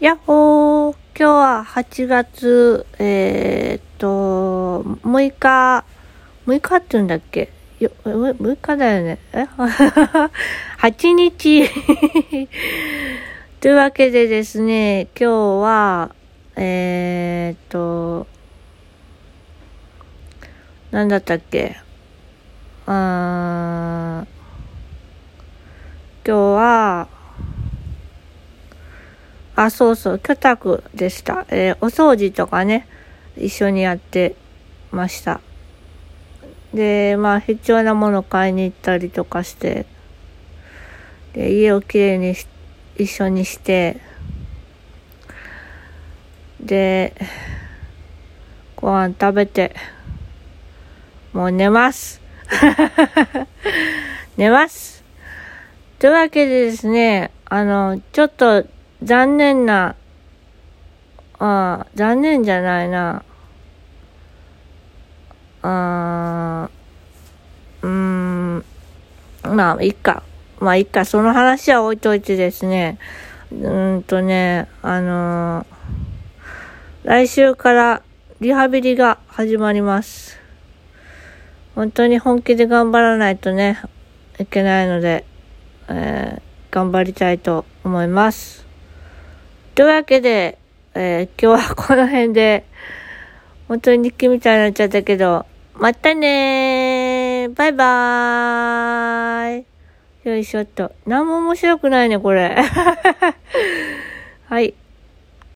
やっほー今日は8月、えー、っと、6日、6日って言うんだっけ？よ ?6 日だよね。え ?8 日 というわけでですね、今日は、えー、っと、なんだったっけ？あー今日は、あ、そうそう、居宅でした。えー、お掃除とかね、一緒にやってました。で、まあ、必要なもの買いに行ったりとかして、で、家をきれいにし、一緒にして、で、ご飯食べて、もう寝ます。寝ます。というわけでですね、あの、ちょっと残念な、ああ、残念じゃないな。あうーん、まあ、いっか。まあ、いっか。その話は置いといてですね。うんとね、あのー、来週からリハビリが始まります。本当に本気で頑張らないとね、いけないので、えー、頑張りたいと思います。というわけで、えー、今日はこの辺で、本当に日記みたいになっちゃったけど、またねーバイバーイよいしょっと。何も面白くないね、これ。はい。